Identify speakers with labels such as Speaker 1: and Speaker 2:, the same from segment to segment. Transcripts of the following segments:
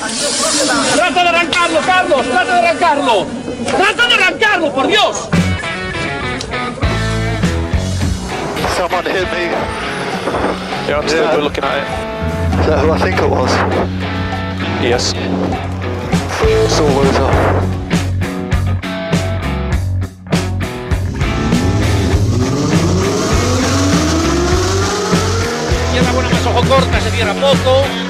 Speaker 1: ¡Trata de arrancarlo, Carlos! ¡Trata de arrancarlo! ¡Trata de arrancarlo, por Dios!
Speaker 2: Someone hit me.
Speaker 3: Yeah, I'm still
Speaker 2: Yeah.
Speaker 3: good looking at it.
Speaker 2: Is that who I think it was?
Speaker 3: Yes.
Speaker 4: Izquierda buena más ojo corta, se cierra poco.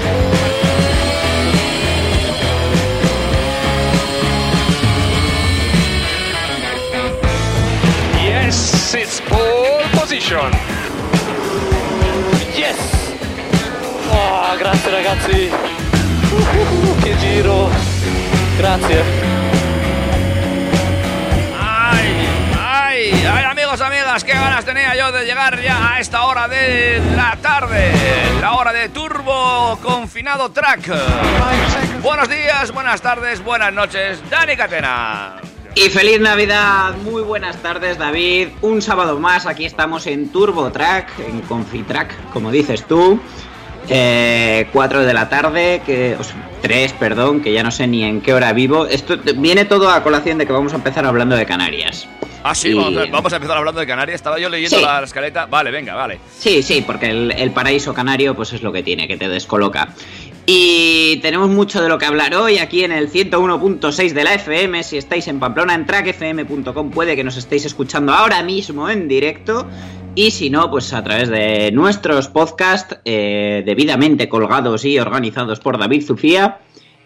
Speaker 3: Position.
Speaker 2: Yes! Oh, grazie ragazzi. Uh, che giro. Grazie.
Speaker 4: ¡Ay! ¡Ay! ¡Ay, amigos, amigas! ¡Qué ganas tenía yo de llegar ya a esta hora de la tarde! La hora de Turbo Confinado Track. Buenos días, buenas tardes, buenas noches. Dani Catena.
Speaker 5: Y feliz Navidad, muy buenas tardes David, un sábado más, aquí estamos en Turbo Track, en Confitrack, como dices tú, eh, 4 de la tarde, que, o sea, 3, perdón, que ya no sé ni en qué hora vivo, esto viene todo a colación de que vamos a empezar hablando de Canarias.
Speaker 4: Ah, sí,
Speaker 5: Y-
Speaker 4: vamos, a, vamos a empezar hablando de Canarias. Estaba yo leyendo
Speaker 5: Sí.
Speaker 4: la escaleta. Vale, venga, vale.
Speaker 5: Sí, sí, porque el, el paraíso canario pues es lo que tiene, que te descoloca. Y tenemos mucho de lo que hablar hoy aquí en el 101.6 de la FM. Si estáis en Pamplona, en trackfm.com puede que nos estéis escuchando ahora mismo en directo. Y si no, pues a través de nuestros podcasts eh, debidamente colgados y organizados por David Zufía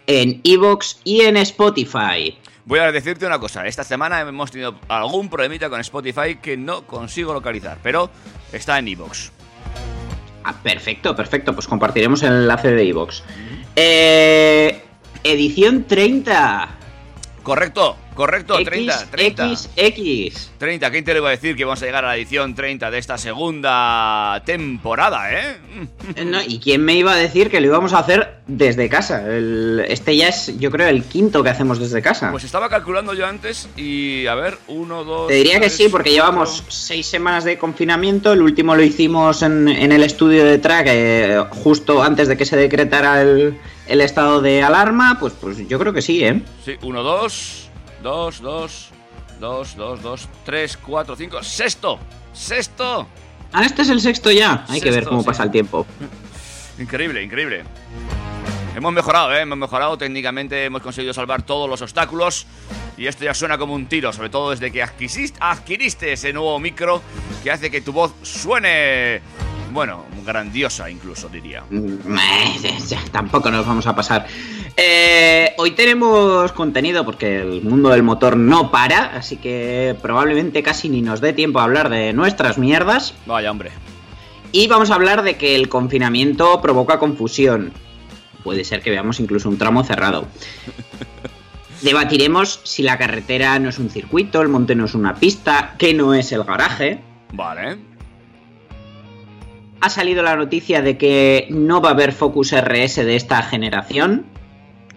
Speaker 5: en Evox y en Spotify.
Speaker 4: Voy a decirte una cosa. Esta semana hemos tenido algún problemita con Spotify que no consigo localizar, pero está en iVoox.
Speaker 5: Ah, perfecto, perfecto. Pues compartiremos el enlace de iVoox. Eh, edición 30.
Speaker 4: Correcto, correcto, 30, 30.
Speaker 5: XX.
Speaker 4: 30, ¿quién te le iba a decir que vamos a llegar a la edición 30 de esta segunda temporada, eh?
Speaker 5: Eh, no, ¿Y quién me iba a decir que lo íbamos a hacer desde casa? El- este ya es, yo creo, el quinto que hacemos desde casa.
Speaker 4: Pues estaba calculando yo antes y a ver, uno, dos.
Speaker 5: Te diría que sí, porque
Speaker 4: cuatro.
Speaker 5: llevamos seis semanas de confinamiento. El último lo hicimos en, en el estudio de track eh, justo antes de que se decretara el, el estado de alarma. Pues, pues yo creo que sí, ¿eh?
Speaker 4: Sí, uno, dos, dos, dos, dos, dos, dos, tres, cuatro, cinco, sexto, sexto.
Speaker 5: Ah, este es el sexto ya. Hay que ver cómo
Speaker 4: sí.
Speaker 5: pasa el tiempo.
Speaker 4: Increíble, increíble. Hemos mejorado, ¿eh? Hemos mejorado técnicamente, hemos conseguido salvar todos los obstáculos y esto ya suena como un tiro, sobre todo desde que adquiriste ese nuevo micro que hace que tu voz suene, bueno, grandiosa incluso, diría.
Speaker 5: Mm, eh, Tampoco nos vamos a pasar. Eh, hoy tenemos contenido porque el mundo del motor no para, así que probablemente casi ni nos dé tiempo a hablar de nuestras mierdas.
Speaker 4: Vaya, hombre.
Speaker 5: Y vamos a hablar de que el confinamiento provoca confusión. Puede ser que veamos incluso un tramo cerrado. Debatiremos si la carretera no es un circuito, el monte no es una pista, que no es el garaje.
Speaker 4: Vale.
Speaker 5: Ha salido la noticia de que no va a haber Focus RS de esta generación.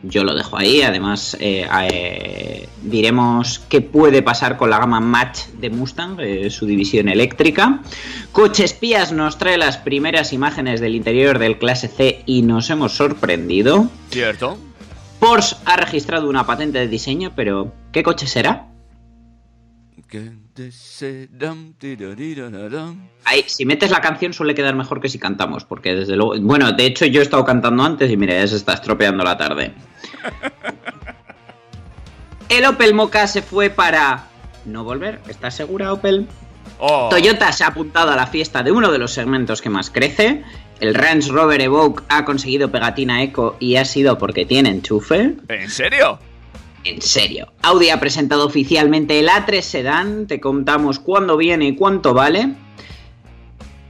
Speaker 5: Yo lo dejo ahí. Además, eh, eh, diremos qué puede pasar con la gama Match de Mustang, eh, su división eléctrica. Coche Espías nos trae las primeras imágenes del interior del clase C y nos hemos sorprendido.
Speaker 4: Cierto.
Speaker 5: Porsche ha registrado una patente de diseño, pero ¿qué coche será?
Speaker 4: Tirariradam.
Speaker 5: Ahí, si metes la canción suele quedar mejor que si cantamos, porque desde luego... Bueno, de hecho yo he estado cantando antes y mira, ya se está estropeando la tarde. El Opel Mocha se fue para... No volver, ¿estás segura Opel?
Speaker 4: Oh,
Speaker 5: Toyota se ha apuntado a la fiesta de uno de los segmentos que más crece. El Range Rover Evoque ha conseguido pegatina eco y ha sido porque tiene enchufe.
Speaker 4: ¿En serio?
Speaker 5: En serio. Audi ha presentado oficialmente el A3 Sedan. Te contamos cuándo viene y cuánto vale.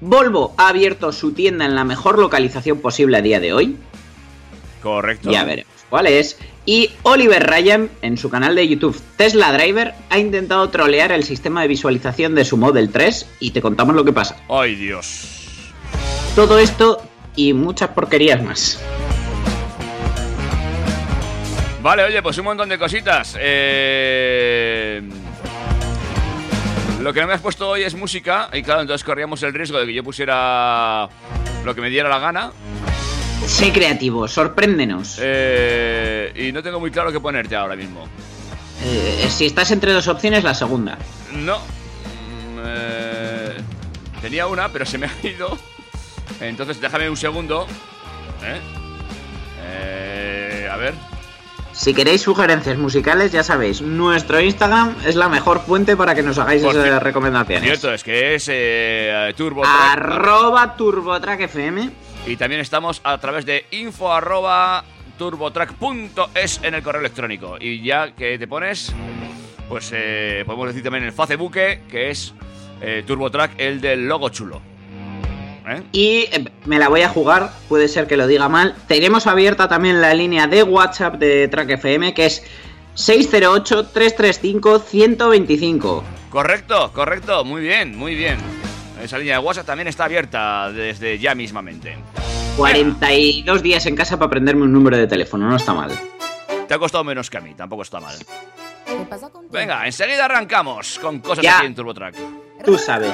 Speaker 5: Volvo ha abierto su tienda en la mejor localización posible a día de hoy.
Speaker 4: Correcto.
Speaker 5: Ya veremos. cuál es. Y Oliver Ryan, en su canal de YouTube Tesla Driver, ha intentado trolear el sistema de visualización de su Model 3 y te contamos lo que pasa.
Speaker 4: ¡Ay, Dios!
Speaker 5: Todo esto y muchas porquerías más.
Speaker 4: Vale, oye, pues un montón de cositas. Eh... Lo que no me has puesto hoy es música, y claro, entonces corríamos el riesgo de que yo pusiera lo que me diera la gana.
Speaker 5: Sé creativo, sorpréndenos.
Speaker 4: Eh, y no tengo muy claro qué ponerte ahora mismo.
Speaker 5: Eh, si estás entre dos opciones, la segunda.
Speaker 4: No. Mm, eh, tenía una, pero se me ha ido. Entonces déjame un segundo. ¿eh?
Speaker 5: Si queréis sugerencias musicales, ya sabéis, nuestro Instagram es la mejor fuente para que nos hagáis
Speaker 4: Por
Speaker 5: esas
Speaker 4: ci-
Speaker 5: recomendaciones.
Speaker 4: Cierto, es que es eh, Turbo.
Speaker 5: Arroba TurboTrack FM.
Speaker 4: Y también estamos a través de info arroba turbotrack.es en el correo electrónico. Y ya que te pones, pues eh, podemos decir también el Facebook, que es eh, TurboTrack, el del logo chulo. ¿Eh?
Speaker 5: Y eh, me la voy a jugar, puede ser que lo diga mal. Tenemos abierta también la línea de WhatsApp de Track FM, que es 608-335-125.
Speaker 4: Correcto, correcto, muy bien, muy bien. Esa línea de WhatsApp también está abierta desde ya mismamente.
Speaker 5: 42 días en casa para aprenderme un número de teléfono, no está mal.
Speaker 4: Te ha costado menos que a mí, tampoco está mal.
Speaker 6: ¿Qué pasa contigo?
Speaker 4: Venga, enseguida arrancamos con cosas
Speaker 5: Ya.
Speaker 4: aquí en TurboTrack.
Speaker 5: Tú sabes.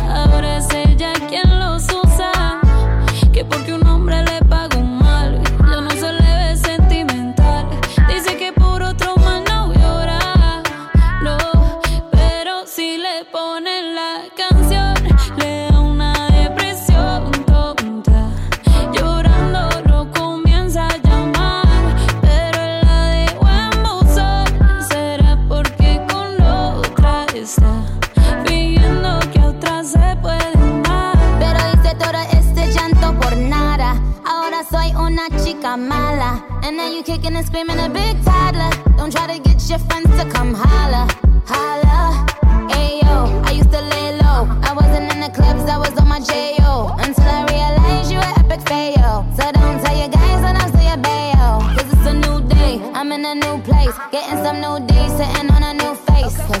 Speaker 7: Está fingiendo que a otra se puede amar.
Speaker 6: Pero hice todo este llanto por nada. Ahora soy una chica mala. And now you kicking and screaming a big toddler. Don't try to get your friends to come holla. Holla. Ayo, I used to lay low. I wasn't in the clubs, I was on my J.O. Until I realized you were epic fail. So don't tell your guys when I'm your bayo. Cause it's a new day, I'm in a new place. Getting some new days, sitting on a new face. Cause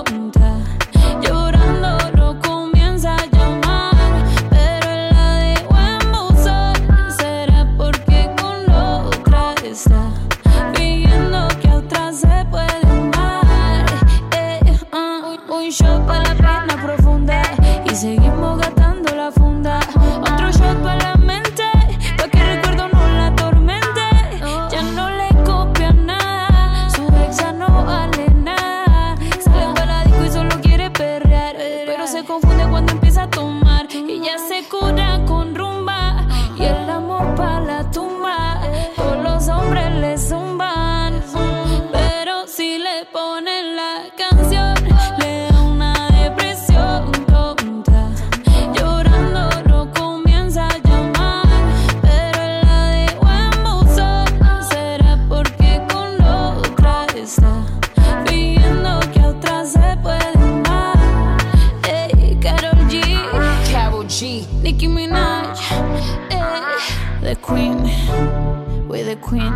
Speaker 7: the Queen, we the Queen.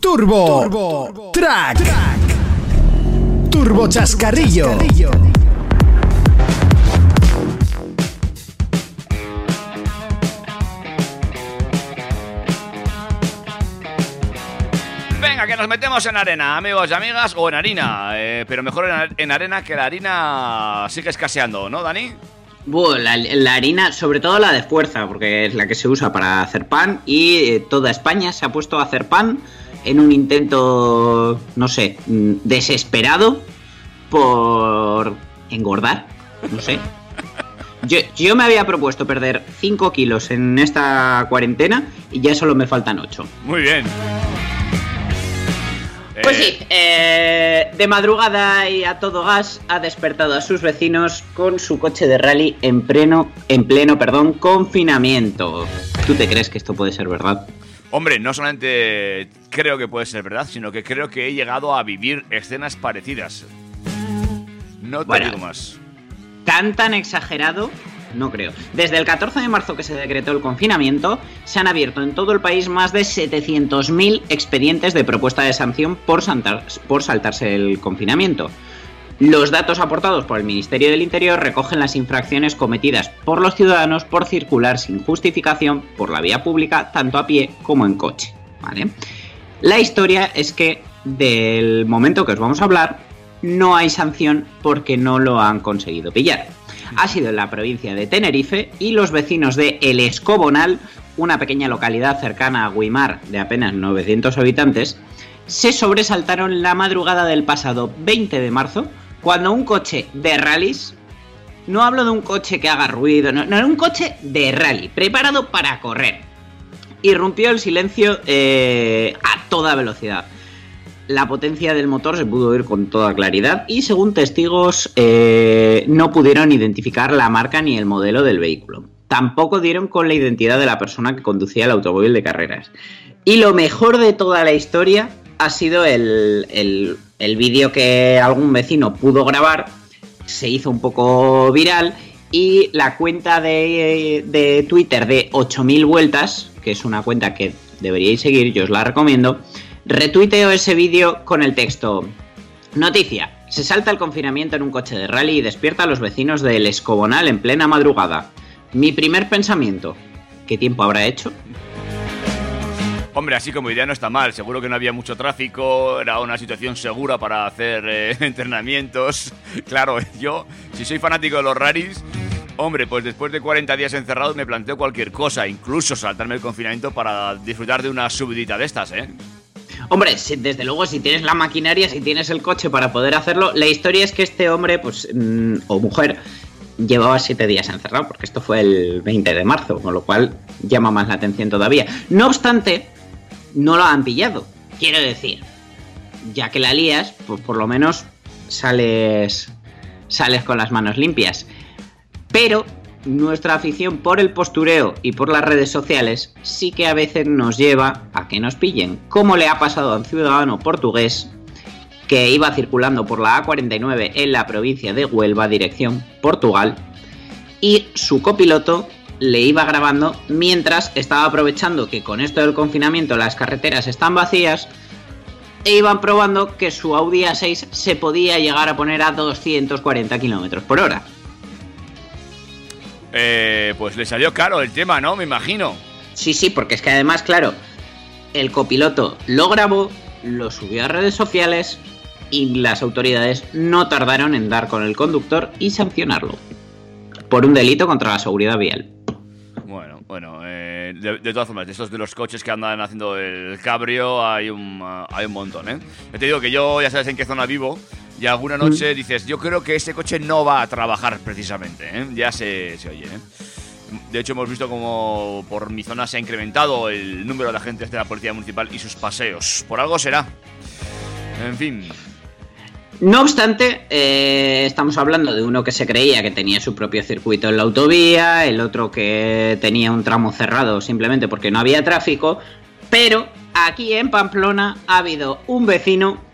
Speaker 8: Turbo, Track. Turbo Chascarrillo.
Speaker 4: Venga, que nos metemos en arena, amigos y amigas, o en harina, eh, pero mejor en, en arena que la harina sigue escaseando, ¿no, Dani?
Speaker 5: La, la harina, sobre todo la de fuerza, porque es la que se usa para hacer pan y eh, toda España se ha puesto a hacer pan en un intento, no sé, mm, desesperado por engordar, no sé. Yo, yo me había propuesto perder 5 kilos en esta cuarentena y ya solo me faltan 8.
Speaker 4: Muy bien.
Speaker 5: Pues
Speaker 4: Eh,
Speaker 5: sí, eh, de madrugada y a todo gas ha despertado a sus vecinos con su coche de rally en pleno, en pleno, perdón, confinamiento. ¿Tú te crees que esto puede ser verdad?
Speaker 4: Hombre, no solamente creo que puede ser verdad, sino que creo que he llegado a vivir escenas parecidas. No te
Speaker 5: Bueno.
Speaker 4: digo más.
Speaker 5: Tan tan exagerado, no creo. Desde el 14 de marzo que se decretó el confinamiento, se han abierto en todo el país más de 700.000 expedientes de propuesta de sanción por, saltarse el confinamiento. Los datos aportados por el Ministerio del Interior recogen las infracciones cometidas por los ciudadanos por circular sin justificación por la vía pública, tanto a pie como en coche. La historia es que del momento que os vamos a hablar, no hay sanción porque no lo han conseguido pillar. Ha sido en la provincia de Tenerife y los vecinos de El Escobonal, una pequeña localidad cercana a Guimar de apenas 900 habitantes, se sobresaltaron la madrugada del pasado 20 de marzo cuando un coche de rallies, no hablo de un coche que haga ruido, no, no un coche de rally, preparado para correr, irrumpió el silencio eh, a toda velocidad. La potencia del motor se pudo oír con toda claridad y según testigos eh, no pudieron identificar la marca ni el modelo del vehículo. Tampoco dieron con la identidad de la persona que conducía el automóvil de carreras. Y lo mejor de toda la historia ha sido el, el- vídeo que algún vecino pudo grabar, se hizo un poco viral y la cuenta de, de Twitter de 8000 vueltas, que es una cuenta que deberíais seguir, yo os la recomiendo, retuiteó ese vídeo con el texto Noticia, se salta el confinamiento en un coche de rally y despierta a los vecinos del Escobonal en plena madrugada. Mi primer pensamiento, ¿qué tiempo habrá hecho?
Speaker 4: Hombre, así como idea no está mal. Seguro que no había mucho tráfico, era una situación segura para hacer eh, entrenamientos. Claro, yo, si soy fanático de los rallies, hombre, pues después de 40 días encerrados me planteo cualquier cosa, incluso saltarme el confinamiento para disfrutar de una subidita de estas, ¿eh?
Speaker 5: Hombre, desde luego, si tienes la maquinaria, si tienes el coche para poder hacerlo, la historia es que este hombre, pues, mm, o mujer, llevaba siete días encerrado, porque esto fue el 20 de marzo, con lo cual llama más la atención todavía. No obstante, no lo han pillado. Quiero decir, ya que la lías, pues por lo menos sales, sales con las manos limpias. Pero nuestra afición por el postureo y por las redes sociales sí que a veces nos lleva a que nos pillen, como le ha pasado a un ciudadano portugués que iba circulando por la A49 en la provincia de Huelva, dirección Portugal, y su copiloto le iba grabando mientras estaba aprovechando que con esto del confinamiento las carreteras están vacías e iban probando que su Audi A6 se podía llegar a poner a 240 km por hora.
Speaker 4: Eh, Pues le salió caro el tema, ¿no? Me imagino.
Speaker 5: Sí, sí, porque es que además, claro, el copiloto lo grabó, lo subió a redes sociales y las autoridades no tardaron en dar con el conductor y sancionarlo por un delito contra la seguridad vial.
Speaker 4: Bueno, bueno, eh, de, de todas formas, de estos de los coches que andan haciendo el cabrio hay un, ah, hay un montón, ¿eh? Ya te digo que yo ya sabes en qué zona vivo y alguna noche dices, yo creo que ese coche no va a trabajar precisamente, ¿eh? Ya se, se oye, ¿eh? De hecho, hemos visto como por mi zona se ha incrementado el número de agentes de la Policía Municipal y sus paseos. Por algo será. En fin.
Speaker 5: No obstante, eh, estamos hablando de uno que se creía que tenía su propio circuito en la autovía, el otro que tenía un tramo cerrado simplemente porque no había tráfico, pero aquí en Pamplona ha habido un vecino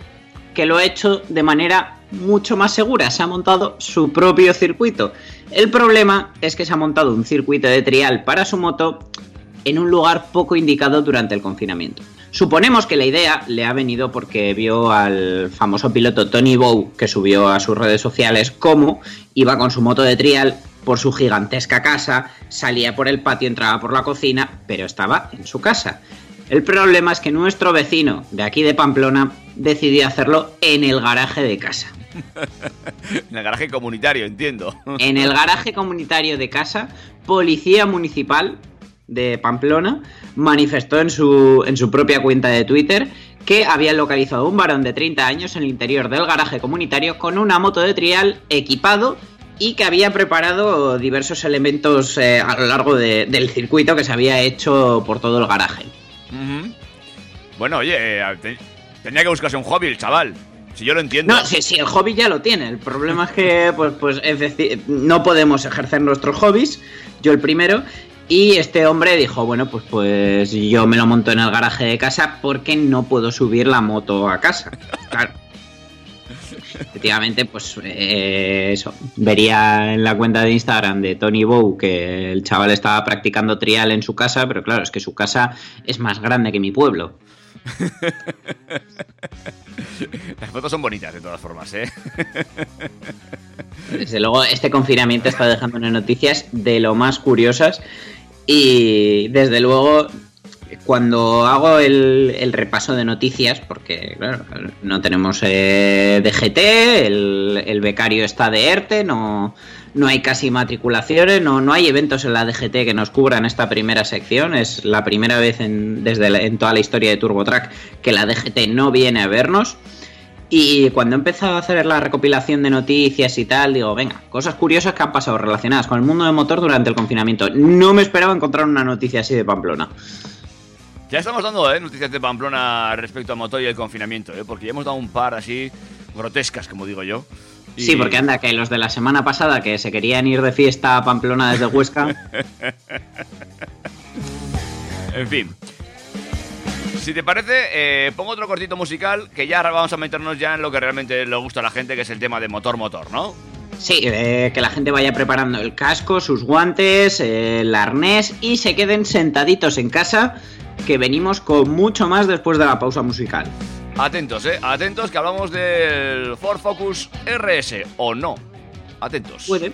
Speaker 5: que lo ha hecho de manera mucho más segura, se ha montado su propio circuito. El problema es que se ha montado un circuito de trial para su moto en un lugar poco indicado durante el confinamiento. Suponemos que la idea le ha venido porque vio al famoso piloto Tony Bow que subió a sus redes sociales cómo iba con su moto de trial por su gigantesca casa, salía por el patio, entraba por la cocina, pero estaba en su casa. El problema es que nuestro vecino de aquí de Pamplona decidió hacerlo en el garaje de casa.
Speaker 4: En el garaje comunitario, entiendo.
Speaker 5: En el garaje comunitario de casa, Policía Municipal de Pamplona manifestó en su, en su propia cuenta de Twitter que habían localizado a un varón de 30 años en el interior del garaje comunitario con una moto de trial equipado y que había preparado diversos elementos eh, a lo largo de- del circuito que se había hecho por todo el garaje.
Speaker 4: Ujú. Bueno, oye, eh, te- tenía que buscarse un hobby el chaval. Si yo lo entiendo.
Speaker 5: No, sí, sí, el hobby ya lo tiene. El problema es que, pues, pues es decir, no podemos ejercer nuestros hobbies. Yo el primero. Y este hombre dijo, bueno, pues, pues yo me lo monto en el garaje de casa porque no puedo subir la moto a casa. Claro. Efectivamente, pues eh, eso. Vería en la cuenta de Instagram de Tony Bow que el chaval estaba practicando trial en su casa, pero claro, es que su casa es más grande que mi pueblo.
Speaker 4: Las fotos son bonitas de todas formas, ¿eh?
Speaker 5: Desde luego, este confinamiento está dejando unas noticias de lo más curiosas. Y desde luego, cuando hago el, repaso de noticias, porque claro, no tenemos eh, DGT, el, becario está de ERTE, no, no hay casi matriculaciones, no, no hay eventos en la DGT que nos cubran esta primera sección. Es la primera vez en, desde en toda la historia de TurboTrack que la DGT no viene a vernos. Y cuando he empezado a hacer la recopilación de noticias y tal, digo, venga, cosas curiosas que han pasado relacionadas con el mundo del motor durante el confinamiento. No me esperaba encontrar una noticia así de Pamplona.
Speaker 4: Ya estamos dando ¿eh? noticias de Pamplona respecto a motor y el confinamiento, ¿eh? porque ya hemos dado un par así grotescas, como digo yo. Y-
Speaker 5: Sí, porque anda, que los de la semana pasada que se querían ir de fiesta a Pamplona desde Huesca.
Speaker 4: En fin. Si te parece, eh, pongo otro cortito musical que ya ahora vamos a meternos ya en lo que realmente le gusta a la gente, que es el tema de motor-motor, ¿no?
Speaker 5: Sí, eh, que la gente vaya preparando el casco, sus guantes, eh, el arnés y se queden sentaditos en casa, que venimos con mucho más después de la pausa musical.
Speaker 4: Atentos, ¿eh? Atentos que hablamos del Ford Focus RS, ¿o no? Atentos.
Speaker 5: Puede.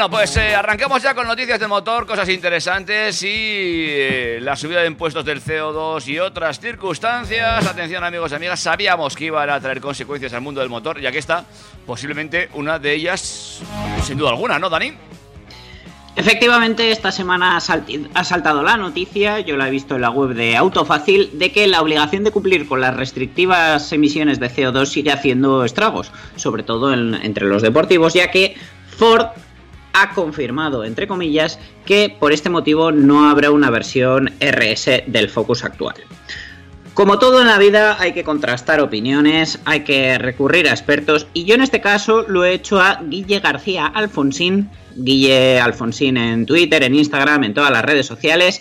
Speaker 4: Bueno, pues eh, arrancamos ya con noticias del motor, cosas interesantes y eh, la subida de impuestos del CO2 y otras circunstancias. Atención amigos y amigas, sabíamos que iban a traer consecuencias al mundo del motor y aquí está posiblemente una de ellas, sin duda alguna, ¿no, Dani?
Speaker 5: Efectivamente, esta semana ha, saltado la noticia, yo la he visto en la web de Autofácil, de que la obligación de cumplir con las restrictivas emisiones de CO2 sigue haciendo estragos, sobre todo en- entre los deportivos, ya que Ford ha confirmado, entre comillas, que por este motivo no habrá una versión RS del Focus actual. Como todo en la vida hay que contrastar opiniones, hay que recurrir a expertos y yo en este caso lo he hecho a Guille García Alfonsín, Guille Alfonsín en Twitter, en Instagram, en todas las redes sociales,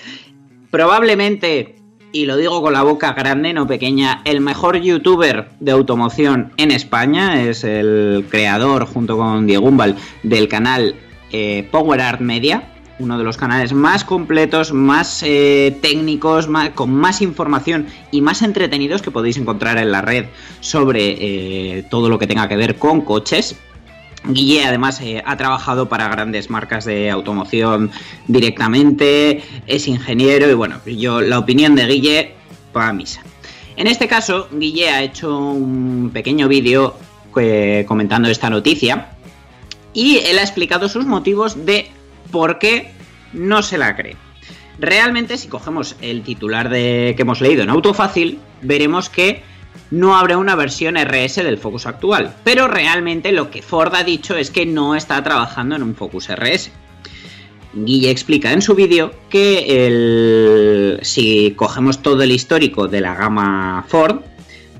Speaker 5: probablemente, y lo digo con la boca grande, no pequeña, el mejor youtuber de automoción en España, es el creador junto con Diego Umbal del canal eh, Power Art Media, uno de los canales más completos, más eh, técnicos, con más información y más entretenidos que podéis encontrar en la red sobre eh, todo lo que tenga que ver con coches. Guille además eh, ha trabajado para grandes marcas de automoción directamente, es ingeniero y bueno, yo la opinión de Guille va a misa. En este caso, Guille ha hecho un pequeño vídeo comentando esta noticia y él ha explicado sus motivos de por qué no se la cree. Realmente, si cogemos el titular de, que hemos leído en Autofácil, veremos que no habrá una versión RS del Focus actual. Pero realmente lo que Ford ha dicho es que no está trabajando en un Focus RS. Guille explica en su vídeo que el- si cogemos todo el histórico de la gama Ford,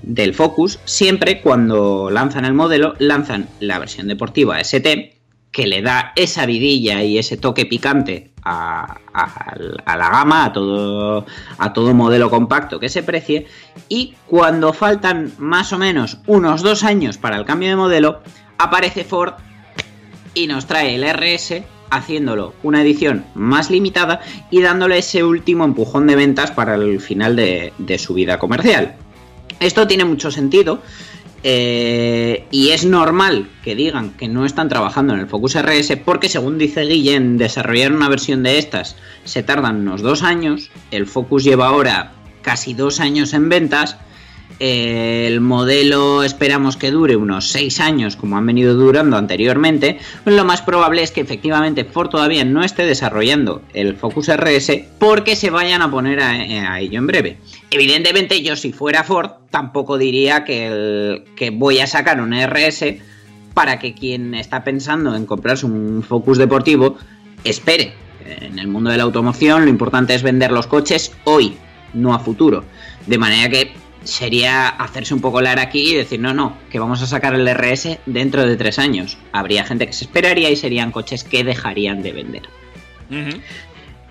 Speaker 5: del Focus, siempre cuando lanzan el modelo, lanzan la versión deportiva ST, que le da esa vidilla y ese toque picante a, la gama, a todo, a todo modelo compacto que se precie, y cuando faltan más o menos unos dos años para el cambio de modelo, aparece Ford y nos trae el RS haciéndolo una edición más limitada y dándole ese último empujón de ventas para el final de su vida comercial. Esto tiene mucho sentido eh, y es normal que digan que no están trabajando en el Focus RS porque según dice Guille en desarrollar una versión de estas se tardan unos dos años, el Focus lleva ahora casi dos años en ventas, el modelo esperamos que dure unos 6 años como han venido durando anteriormente, pues lo más probable es que efectivamente Ford todavía no esté desarrollando el Focus RS porque se vayan a poner a, ello en breve. Evidentemente yo si fuera Ford tampoco diría que, que voy a sacar un RS para que quien está pensando en comprarse un Focus deportivo espere. En el mundo de la automoción lo importante es vender los coches hoy, no a futuro. De manera que sería hacerse un poco lar aquí y decir, no, no, que vamos a sacar el RS dentro de tres años. Habría gente que se esperaría y serían coches que dejarían de vender.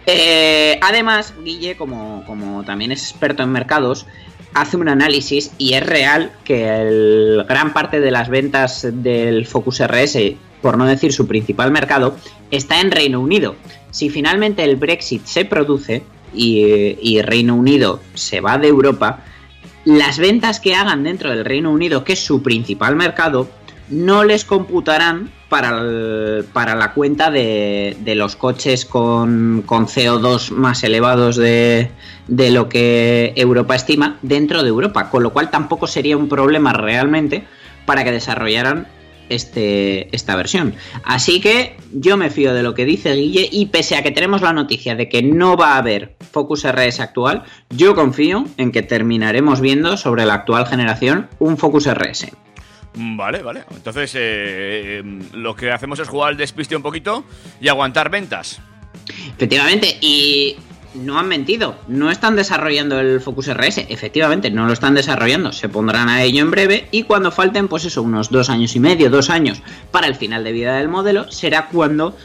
Speaker 5: Eh, además, Guille, como, como también es experto en mercados, hace un análisis y es real que el, gran parte de las ventas del Focus RS, por no decir su principal mercado, está en Reino Unido. Si finalmente el Brexit se produce y, y Reino Unido se va de Europa, las ventas que hagan dentro del Reino Unido, que es su principal mercado, no les computarán para, para la cuenta de, de los coches con, con CO2 más elevados de, de lo que Europa estima dentro de Europa, con lo cual tampoco sería un problema realmente para que desarrollaran este, esta versión. Así que yo me fío de lo que dice Guille y pese a que tenemos la noticia de que no va a haber Focus RS actual, yo confío en que terminaremos viendo sobre la actual generación un Focus RS.
Speaker 4: Vale, vale. Entonces, eh, eh, lo que hacemos es jugar al despiste un poquito y aguantar ventas.
Speaker 5: Efectivamente, y no han mentido, no están desarrollando el Focus RS, efectivamente, no lo están desarrollando, se pondrán a ello en breve y cuando falten, pues eso, unos dos años y medio, dos años para el final de vida del modelo, será cuando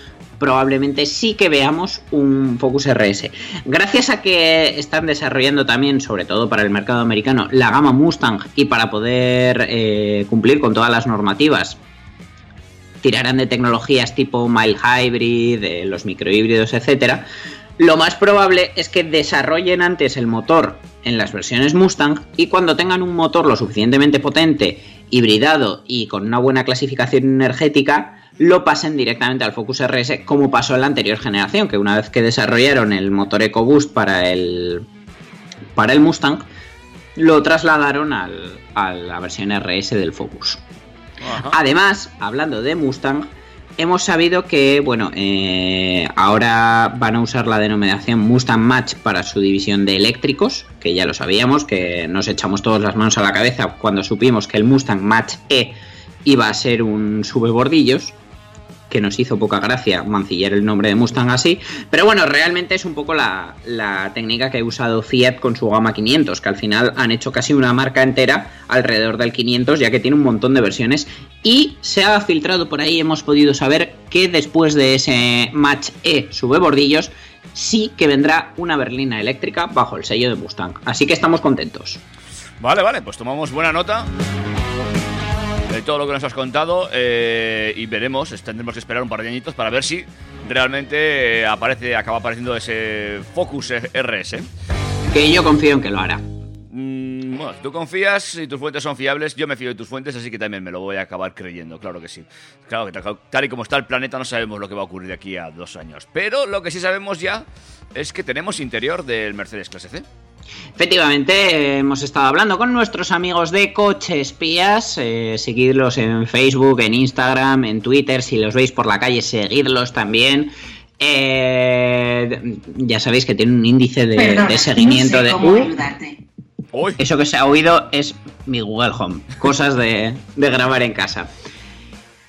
Speaker 5: probablemente sí que veamos un Focus RS. Gracias a que están desarrollando también, sobre todo para el mercado americano, la gama Mustang y para poder eh, cumplir con todas las normativas, tirarán de tecnologías tipo mild hybrid, los microhíbridos, etcétera. Lo más probable es que desarrollen antes el motor en las versiones Mustang y cuando tengan un motor lo suficientemente potente, hibridado y con una buena clasificación energética, lo pasen directamente al Focus RS como pasó en la anterior generación, que una vez que desarrollaron el motor EcoBoost para el, para el Mustang, lo trasladaron al- a la versión RS del Focus. Además, hablando de Mustang, hemos sabido que, bueno, eh, ahora van a usar la denominación Mustang Match para su división de eléctricos, que ya lo sabíamos, que nos echamos todas las manos a la cabeza cuando supimos que el Mustang Match E iba a ser un subebordillos que nos hizo poca gracia mancillar el nombre de Mustang así, pero bueno, realmente es un poco la, técnica que ha usado Fiat con su gama 500, que al final han hecho casi una marca entera alrededor del 500, ya que tiene un montón de versiones, y se ha filtrado por ahí, hemos podido saber que después de ese Match E sube bordillos, sí que vendrá una berlina eléctrica bajo el sello de Mustang, así que estamos contentos.
Speaker 4: Vale, vale, pues tomamos buena nota todo lo que nos has contado eh, y veremos, tendremos que esperar un par de añitos para ver si realmente eh, aparece, acaba apareciendo ese Focus RS.
Speaker 5: Que yo confío en que lo hará.
Speaker 4: Bueno, tú confías y tus fuentes son fiables, yo me fío de tus fuentes, así que también me lo voy a acabar creyendo, claro que sí. Claro que tal, y como está el planeta no sabemos lo que va a ocurrir de aquí a dos años. Pero lo que sí sabemos ya es que tenemos interior del Mercedes Clase C.
Speaker 5: Efectivamente, hemos estado hablando con nuestros amigos de Coche Espías. eh, seguidlos en Facebook, en Instagram, en Twitter. Si los veis por la calle, seguidlos también. Eh, ya sabéis que tiene un índice de,
Speaker 9: Perdona,
Speaker 5: de seguimiento
Speaker 9: no sé
Speaker 5: de.
Speaker 9: cómo
Speaker 5: Uh,
Speaker 9: ayudarte.
Speaker 5: Eso que se ha oído es mi Google Home. Cosas de, de grabar en casa.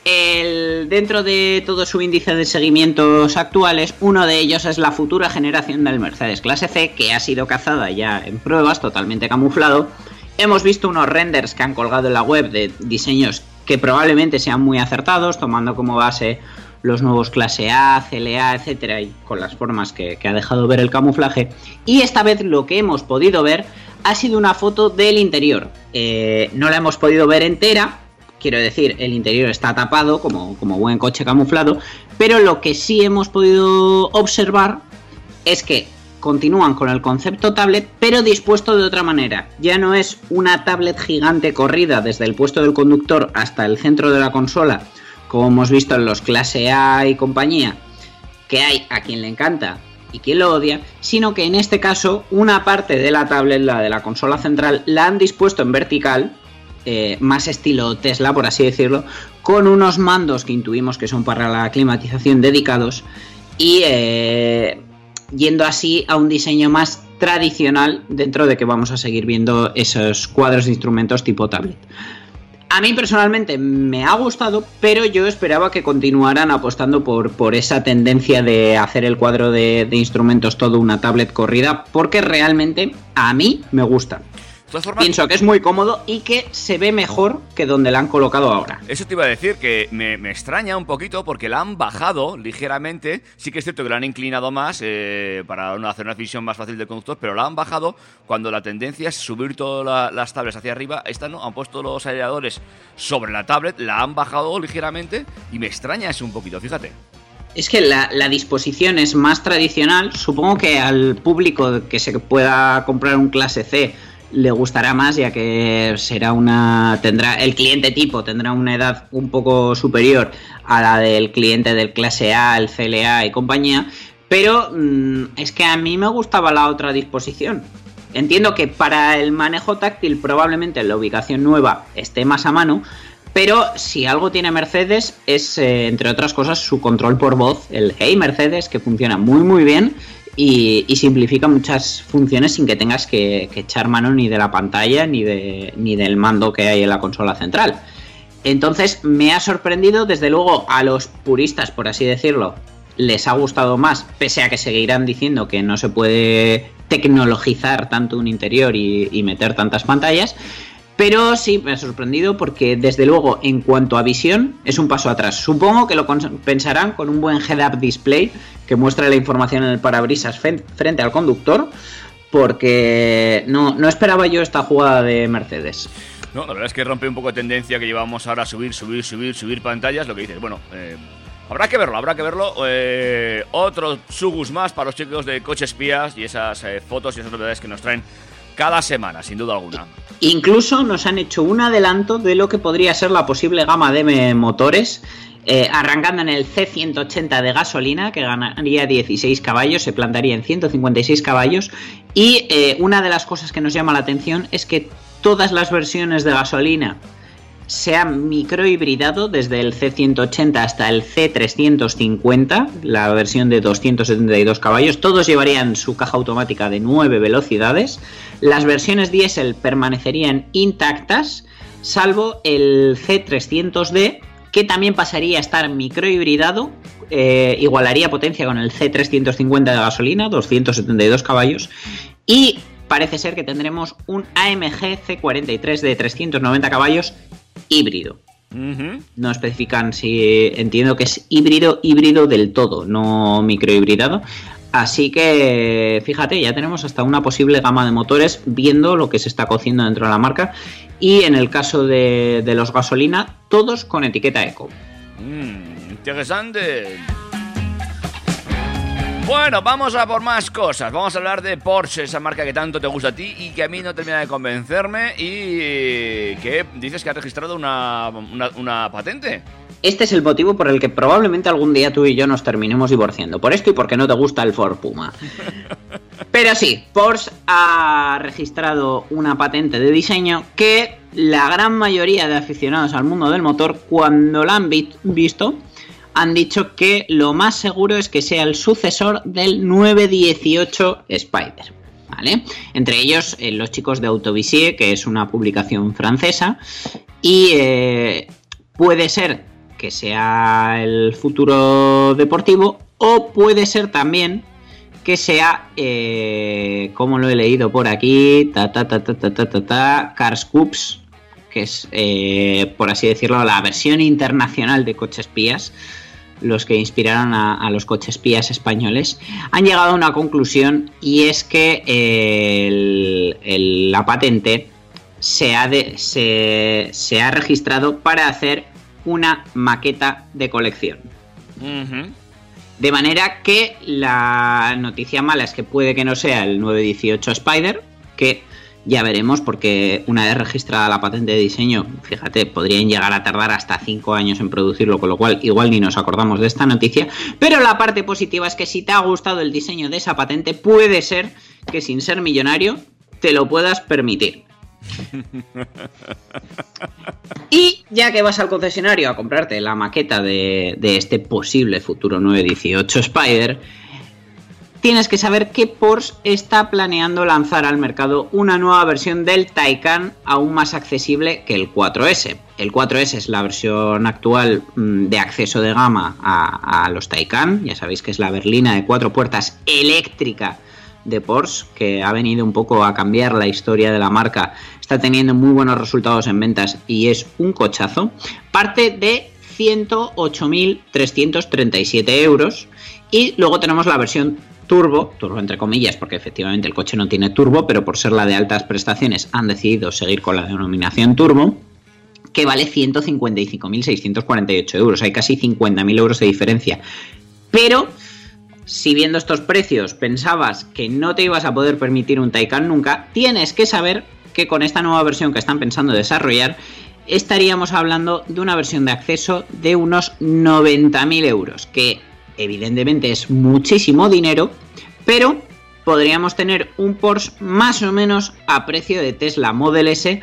Speaker 5: El- dentro de todo su índice de seguimientos actuales, uno de ellos es la futura generación del Mercedes Clase C, que ha sido cazada ya en pruebas, totalmente camuflado. Hemos visto unos renders que han colgado en la web de diseños que probablemente sean muy acertados, tomando como base los nuevos clase A, CLA, etcétera, y con las formas que, que ha dejado ver el camuflaje. Y esta vez lo que hemos podido ver ha sido una foto del interior. Eh, no la hemos podido ver entera, quiero decir, el interior está tapado como, como buen coche camuflado, pero lo que sí hemos podido observar es que continúan con el concepto tablet, pero dispuesto de otra manera. Ya no es una tablet gigante corrida desde el puesto del conductor hasta el centro de la consola, como hemos visto en los clase A y compañía, que hay a quien le encanta y quien lo odia, sino que en este caso una parte de la tablet, la de la consola central, la han dispuesto en vertical, eh, más estilo Tesla, por así decirlo, con unos mandos que intuimos que son para la climatización dedicados y eh, yendo así a un diseño más tradicional dentro de que vamos a seguir viendo esos cuadros de instrumentos tipo tablet. A mí personalmente me ha gustado, pero yo esperaba que continuaran apostando por, por esa tendencia de hacer el cuadro de, de instrumentos todo una tablet corrida, porque realmente a mí me gusta. Pienso que es muy cómodo y que se ve mejor que donde la han colocado ahora.
Speaker 4: Eso te iba a decir que me, me extraña un poquito porque la han bajado ligeramente. Sí que es cierto que la han inclinado más eh, para hacer una visión más fácil del conductor, pero la han bajado cuando la tendencia es subir todas la- las tablets hacia arriba. Esta no, han puesto los aireadores sobre la tablet, la han bajado ligeramente y me extraña eso un poquito, fíjate.
Speaker 5: Es que la, la disposición es más tradicional. Supongo que al público que se pueda comprar un clase C le gustará más, ya que será una. tendrá. El cliente tipo tendrá una edad un poco superior a la del cliente del clase A, el CLA y compañía. Pero mm, es que a mí me gustaba la otra disposición. Entiendo que para el manejo táctil probablemente la ubicación nueva esté más a mano, pero si algo tiene Mercedes es, eh, entre otras cosas, su control por voz, el Hey Mercedes, que funciona muy muy bien y, simplifica muchas funciones sin que tengas que, echar mano ni de la pantalla ni, de, ni del mando que hay en la consola central. Entonces me ha sorprendido, desde luego, a los puristas, por así decirlo, les ha gustado más, pese a que seguirán diciendo que no se puede tecnologizar tanto un interior y meter tantas pantallas. Pero sí, me ha sorprendido porque desde luego en cuanto a visión es un paso atrás. Supongo que lo compensarán con un buen head-up display que muestra la información en el parabrisas frente al conductor porque no, no esperaba yo esta jugada de Mercedes.
Speaker 4: No, la verdad es que rompe un poco de tendencia que llevamos ahora a subir, subir, subir, subir pantallas. Lo que dices, bueno, eh, habrá que verlo, habrá que verlo. Eh, otro sugus más para los chicos de Coche Espías y esas eh, fotos y esas novedades que nos traen cada semana, sin duda alguna.
Speaker 5: Incluso nos han hecho un adelanto de lo que podría ser la posible gama de motores. eh, arrancando en el C180 de gasolina, que ganaría 16 caballos, se plantaría en 156 caballos. Y eh, una de las cosas que nos llama la atención es que todas las versiones de gasolina se han microhibridado desde el C180 hasta el C350, la versión de 272 caballos. Todos llevarían su caja automática de 9 velocidades. Las versiones diésel permanecerían intactas, salvo el C300D, que también pasaría a estar microhibridado. eh, igualaría potencia con el C350 de gasolina, 272 caballos. Y parece ser que tendremos un AMG C43 de 390 caballos híbrido. No especifican si entiendo que es híbrido, híbrido del todo, no microhibridado. Así que fíjate, ya tenemos hasta una posible gama de motores viendo lo que se está cociendo dentro de la marca. Y en el caso de, de los gasolina, todos con etiqueta eco.
Speaker 4: Mm, interesante. Bueno, vamos a por más cosas. Vamos a hablar de Porsche, esa marca que tanto te gusta a ti y que a mí no termina de convencerme y que dices que ha registrado una, una- una patente.
Speaker 5: Este es el motivo por el que probablemente algún día tú y yo nos terminemos divorciando. Por esto y porque no te gusta el Ford Puma. Pero sí, Porsche ha registrado una patente de diseño que la gran mayoría de aficionados al mundo del motor, cuando la han vi- visto, han dicho que lo más seguro es que sea el sucesor del 918 Spider. ¿Vale? Entre ellos eh, los chicos de Autovisie, que es una publicación francesa, y eh, puede ser que sea el futuro deportivo o puede ser también que sea, eh, como lo he leído por aquí, ta ta ta ta ta ta ta, ta Cars Coops, que es, por así decirlo, la versión internacional de coches espías, los que inspiraron a, a los coches espías españoles, han llegado a una conclusión y es que eh, el- el- la patente se ha, de- se- se ha registrado para hacer una maqueta de colección. De manera que la noticia mala es que puede que no sea el 918 Spider, que ya veremos porque una vez registrada la patente de diseño, fíjate, podrían llegar a tardar hasta 5 años en producirlo, con lo cual igual ni nos acordamos de esta noticia. Pero la parte positiva es que si te ha gustado el diseño de esa patente, puede ser que sin ser millonario te lo puedas permitir. Y ya que vas al concesionario a comprarte la maqueta de, de este posible futuro 918 Spider, tienes que saber que Porsche está planeando lanzar al mercado una nueva versión del Taycan aún más accesible que el 4S. El 4S es la versión actual mm, de acceso de gama a, a los Taycan, ya sabéis que es la berlina de cuatro puertas eléctrica de Porsche, que ha venido un poco a cambiar la historia de la marca, está teniendo muy buenos resultados en ventas y es un cochazo, parte de 108.337 euros. Y luego tenemos la versión turbo, turbo entre comillas, porque efectivamente el coche no tiene turbo, pero por ser la de altas prestaciones han decidido seguir con la denominación turbo, que vale 155.648 euros, hay casi 50.000 euros de diferencia. Pero si viendo estos precios pensabas que no te ibas a poder permitir un Taycan nunca, tienes que saber que con esta nueva versión que están pensando desarrollar, estaríamos hablando de una versión de acceso de unos 90.000 euros, que evidentemente es muchísimo dinero, pero podríamos tener un Porsche más o menos a precio de Tesla Model S,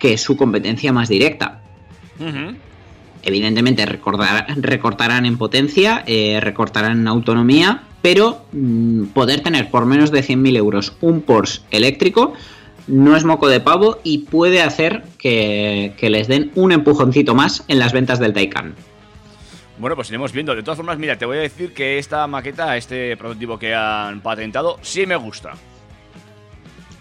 Speaker 5: que es su competencia más directa. Evidentemente recordar- recortarán en potencia, eh, recortarán en autonomía, pero mm, poder tener por menos de 100.000 euros un Porsche eléctrico no es moco de pavo y puede hacer que, que les den un empujoncito más en las ventas del Taycan.
Speaker 4: Bueno, pues iremos viendo. De todas formas, mira, te voy a decir que esta maqueta, este prototipo que han patentado, sí me gusta.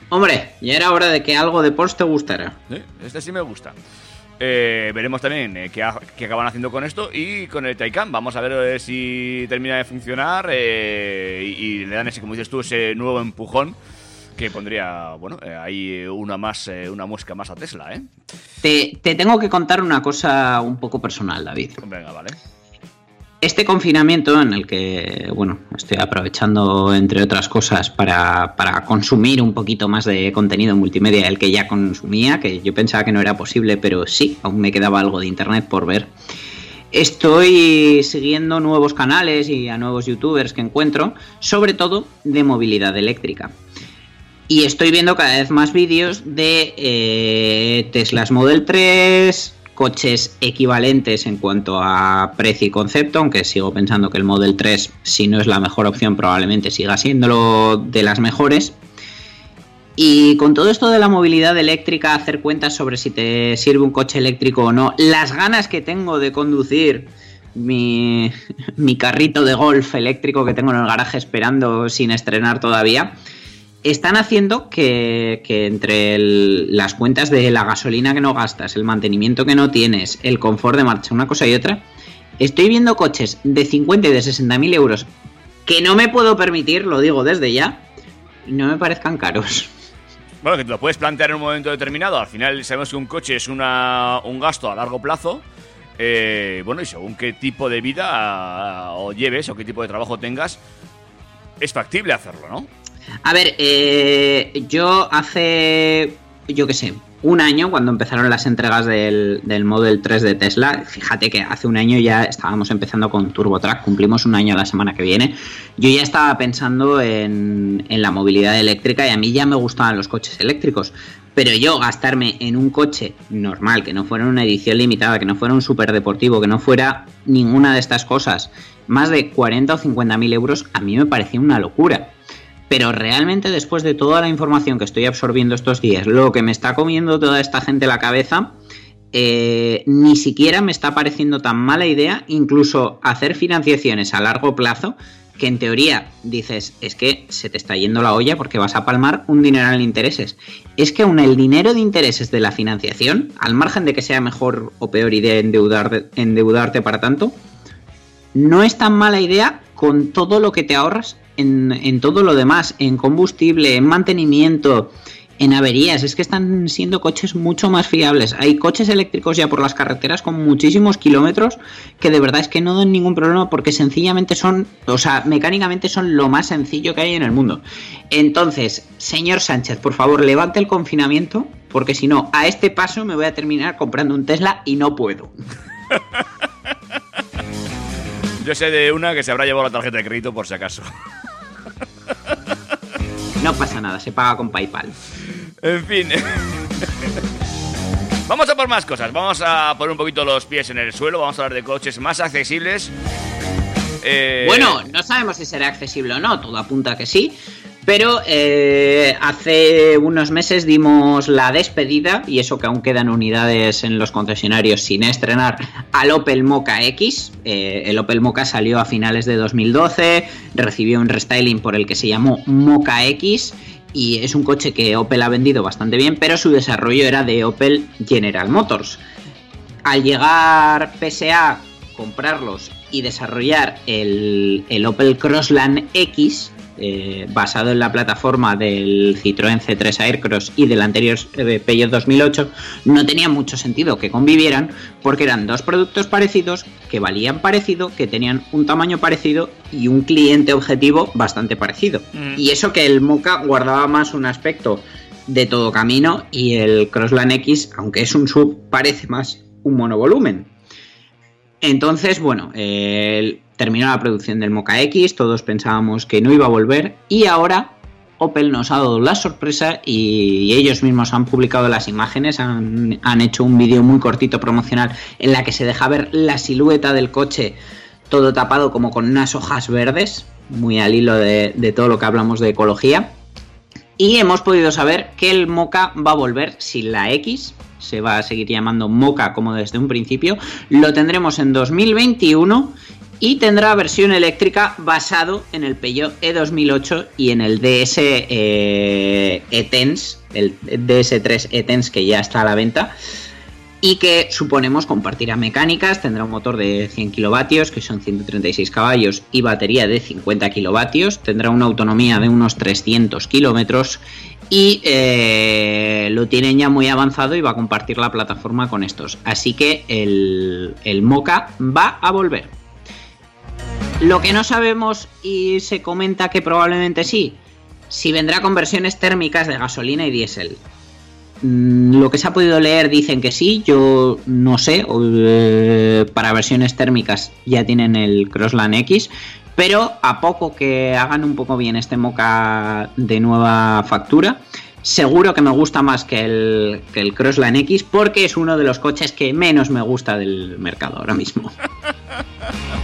Speaker 5: Hombre, ya era hora de que algo de Porsche te gustara.
Speaker 4: Sí, Este sí me gusta. Eh, veremos también eh, qué, acaban haciendo con esto y con el Taycan. Vamos a ver eh, si termina de funcionar eh, y, y le dan ese, como dices tú, ese nuevo empujón que pondría, bueno, eh, ahí una más, eh, una muesca más a Tesla, ¿eh?
Speaker 5: Te, te tengo que contar una cosa un poco personal, David.
Speaker 4: Venga, vale.
Speaker 5: Este confinamiento en el que, bueno, estoy aprovechando, entre otras cosas, para, para consumir un poquito más de contenido multimedia, el que ya consumía, que yo pensaba que no era posible, pero sí, aún me quedaba algo de internet por ver. Estoy siguiendo nuevos canales y a nuevos youtubers que encuentro, sobre todo de movilidad eléctrica. Y estoy viendo cada vez más vídeos de eh, Teslas Model 3, coches equivalentes en cuanto a precio y concepto, aunque sigo pensando que el Model 3, si no es la mejor opción, probablemente siga siendo de las mejores. Y con todo esto de la movilidad eléctrica, hacer cuentas sobre si te sirve un coche eléctrico o no, las ganas que tengo de conducir mi, mi carrito de golf eléctrico que tengo en el garaje esperando sin estrenar todavía, están haciendo que, que entre las cuentas de la gasolina que no gastas, el mantenimiento que no tienes, el confort de marcha, una cosa y otra, estoy viendo coches de 50 y de 60 mil euros que no me puedo permitir, lo digo desde ya, no me parezcan caros.
Speaker 4: Bueno, que te lo puedes plantear en un momento determinado. Al final sabemos que un coche es una, un gasto a largo plazo. Eh, bueno, y según qué tipo de vida ah, o lleves o qué tipo de trabajo tengas, es factible hacerlo, ¿no?
Speaker 5: A ver, eh, yo hace, yo qué sé, un año cuando empezaron las entregas del, del Model 3 de Tesla, fíjate que hace un año ya estábamos empezando con TurboTrack, cumplimos un año la semana que viene, yo ya estaba pensando en, en la movilidad eléctrica y a mí ya me gustaban los coches eléctricos. Pero yo gastarme en un coche normal, que no fuera una edición limitada, que no fuera un superdeportivo, que no fuera ninguna de estas cosas, más de 40 o 50 mil euros, a mí me parecía una locura. Pero realmente después de toda la información que estoy absorbiendo estos días, lo que me está comiendo toda esta gente la cabeza, eh, ni siquiera me está pareciendo tan mala idea incluso hacer financiaciones a largo plazo que en teoría dices es que se te está yendo la olla porque vas a palmar un dinero en intereses. Es que aún el dinero de intereses de la financiación, al margen de que sea mejor o peor idea endeudar- endeudarte para tanto, no es tan mala idea con todo lo que te ahorras en, todo lo demás, en combustible, en mantenimiento, en averías. Es que están siendo coches mucho más fiables. Hay coches eléctricos ya por las carreteras con muchísimos kilómetros que de verdad es que no dan ningún problema porque sencillamente son, o sea, mecánicamente son lo más sencillo que hay en el mundo. Entonces, señor Sánchez, por favor, levante el confinamiento porque si no, a este paso me voy a terminar comprando un Tesla y no puedo.
Speaker 4: Yo sé de una que se habrá llevado la tarjeta de crédito por si acaso.
Speaker 5: No pasa nada, se paga con PayPal.
Speaker 4: En fin. Vamos a por más cosas. Vamos a poner un poquito los pies en el suelo. Vamos a hablar de coches más accesibles. Eh,
Speaker 5: Bueno, no sabemos si será accesible o no, todo apunta a que sí. Pero eh, hace unos meses dimos la despedida, y eso que aún quedan unidades en los concesionarios sin estrenar, al Opel Mocha X. Eh, el Opel Mocha salió a finales de 2012, recibió un restyling por el que se llamó Mocha X. Y es un coche que Opel ha vendido bastante bien, pero su desarrollo era de Opel General Motors al llegar PSA, comprarlos y desarrollar el, el Opel Crossland X, eh, basado en la plataforma del Citroën C3 Aircross y del anterior eh, Peugeot 2008, no tenía mucho sentido que convivieran porque eran dos productos parecidos, que valían parecido, que tenían un tamaño parecido y un cliente objetivo bastante parecido.
Speaker 4: Mm.
Speaker 5: Y eso que el Mocha guardaba más un aspecto de todo camino y el Crossland X, aunque es un sub, parece más un monovolumen. Entonces, bueno, eh, terminó la producción del Mocha X, todos pensábamos que no iba a volver y ahora Opel nos ha dado la sorpresa y ellos mismos han publicado las imágenes, han, hecho un vídeo muy cortito promocional en la que se deja ver la silueta del coche todo tapado como con unas hojas verdes, muy al hilo de, todo lo que hablamos de ecología. Y hemos podido saber que el Mocha va a volver sin la X, se va a seguir llamando Mocha como desde un principio. Lo tendremos en 2021 y tendrá versión eléctrica basado en el Peugeot E2008 y en el DS eh, E-Tense, el DS3 E-Tense que ya está a la venta y que suponemos compartirá mecánicas, tendrá un motor de 100 kilovatios, que son 136 caballos, y batería de 50 kilovatios, tendrá una autonomía de unos 300 kilómetros y eh, lo tienen ya muy avanzado y va a compartir la plataforma con estos. Así que el, el Mocha va a volver. Lo que no sabemos y se comenta que probablemente sí, si vendrá con versiones térmicas de gasolina y diésel. Mm, Lo que se ha podido leer dicen que sí, yo no sé, eh, para versiones térmicas ya tienen el Crossland X, pero a poco que hagan un poco bien este Mocha de nueva factura, seguro que me gusta más que el, que el Crossland X porque es uno de los coches que menos me gusta del mercado ahora mismo.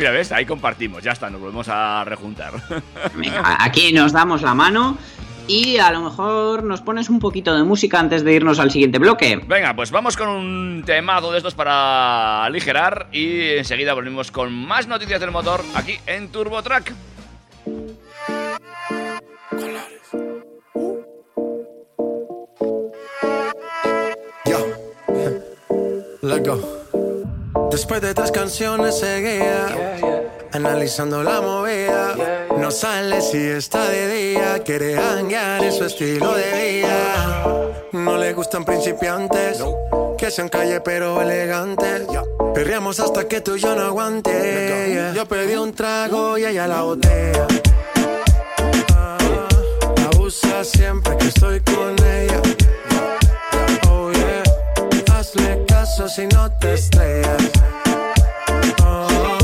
Speaker 4: Mira, ves, ahí compartimos, ya está, nos volvemos a rejuntar.
Speaker 5: Venga, aquí nos damos la mano y a lo mejor nos pones un poquito de música antes de irnos al siguiente bloque.
Speaker 4: Venga, pues vamos con un temado de estos para aligerar y enseguida volvemos con más noticias del motor aquí en Turbo Track.
Speaker 10: Let's go. Después de tres canciones seguía analizando la movida. No sale si está de día, quiere hanguear en su estilo de vida. No le gustan principiantes, que sean calle pero elegantes. Perreamos hasta que tú y yo no aguante. Yo pedí un trago y ella la botella. Ah, Abusa siempre que estoy con ella. Oh yeah, hazle si no te estrellas. Oh,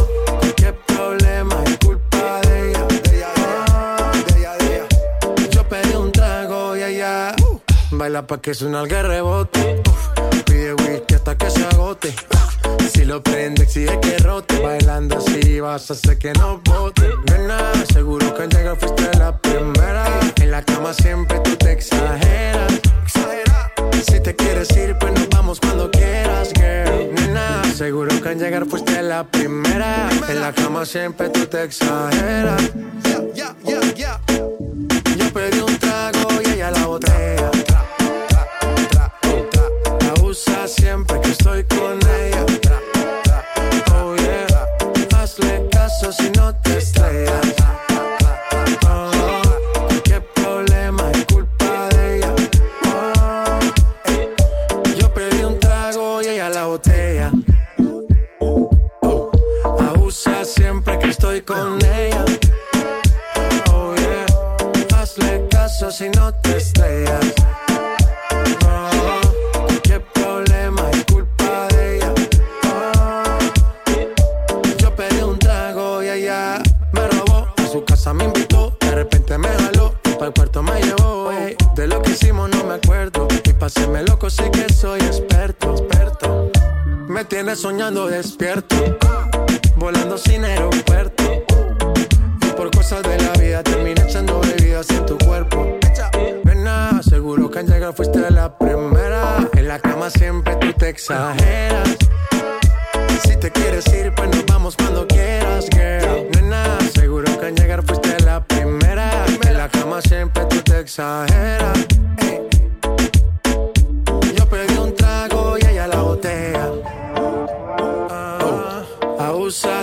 Speaker 10: qué problema es culpa de ella. Ella, pedí un trago y ella uh, baila pa' que suena el rebote. Uf, Pide whisky hasta que se agote. Si lo prende, exige que rote. Bailando así vas a hacer que no bote. Nena, seguro que al llegar fuiste la primera. En la cama siempre tú te exageras. Te quieres ir, pues nos vamos cuando quieras, girl. Nena, seguro que al llegar fuiste la primera. En la cama siempre tú te exageras. эксперт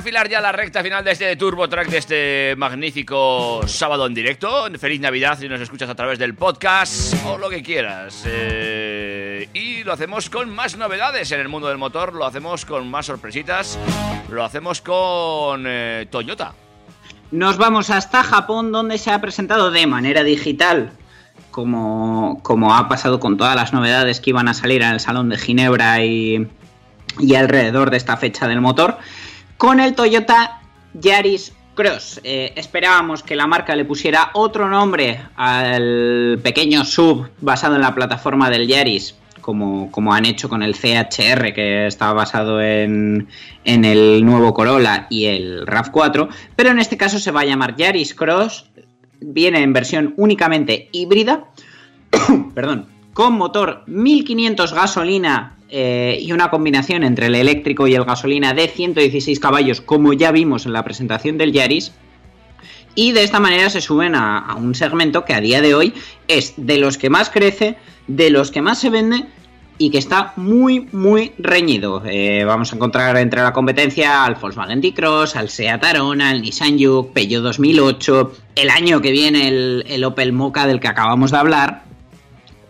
Speaker 8: Novedades.
Speaker 4: Vamos Vamos a enfilar ya la recta final de este Turbo Track de este magnífico sábado en directo. Feliz Navidad si nos escuchas a través del podcast o lo que quieras. Eh, y lo hacemos con más novedades en el mundo del motor, lo hacemos con más sorpresitas, lo hacemos con eh, Toyota.
Speaker 5: Nos vamos hasta Japón, donde se ha presentado de manera digital, como, como ha pasado con todas las novedades que iban a salir en el Salón de Ginebra y, y alrededor de esta fecha del motor, con el Toyota Yaris Cross. Eh, esperábamos que la marca le pusiera otro nombre al pequeño sub basado en la plataforma del Yaris, como, como han hecho con el CHR, que estaba basado en, en el nuevo Corolla y el RAV4, pero en este caso se va a llamar Yaris Cross, viene en versión únicamente híbrida, perdón, con motor 1500 gasolina eh, y una combinación entre el eléctrico y el gasolina de 116 caballos, como ya vimos en la presentación del Yaris. Y de esta manera se suben a, un segmento que a día de hoy es de los que más crece, de los que más se vende y que está muy, muy reñido. Eh, vamos a encontrar entre la competencia al Volkswagen T-Cross, al Seat Arona, al Nissan Juke, Peugeot 2008, el año que viene el, el Opel Mocha del que acabamos de hablar.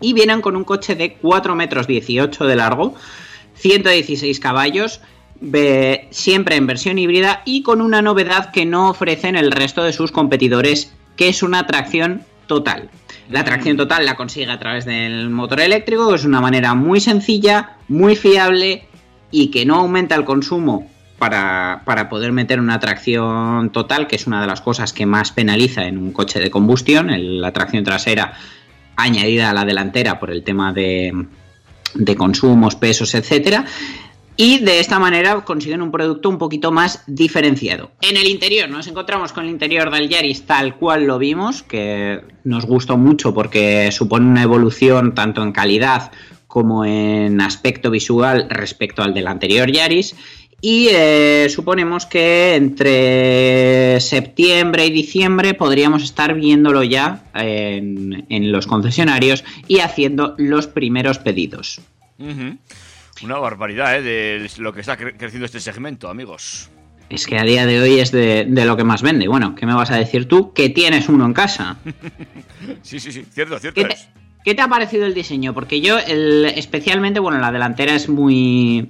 Speaker 5: Y vienen con un coche de 4 metros 18 de largo, 116 caballos, siempre en versión híbrida y con una novedad que no ofrecen el resto de sus competidores, que es una tracción total. La tracción total la consigue a través del motor eléctrico, es una manera muy sencilla, muy fiable y que no aumenta el consumo para, para poder meter una tracción total, que es una de las cosas que más penaliza en un coche de combustión, la tracción trasera añadida a la delantera por el tema de, de consumos, pesos, etcétera. Y de esta manera consiguen un producto un poquito más diferenciado. En el interior nos encontramos con el interior del Yaris tal cual lo vimos, que nos gustó mucho porque supone una evolución tanto en calidad como en aspecto visual respecto al del anterior Yaris. Y eh, suponemos que entre septiembre y diciembre podríamos estar viéndolo ya en, en los concesionarios y haciendo los primeros pedidos.
Speaker 4: Una barbaridad, ¿eh? De lo que está cre- creciendo este segmento, amigos.
Speaker 5: Es que a día de hoy es de, de lo que más vende. Bueno, ¿qué me vas a decir tú? Que tienes uno en casa.
Speaker 4: Sí, sí, sí, cierto, cierto
Speaker 5: ¿Qué te,
Speaker 4: es.
Speaker 5: qué te ha parecido el diseño? Porque yo, el, especialmente, bueno, la delantera es muy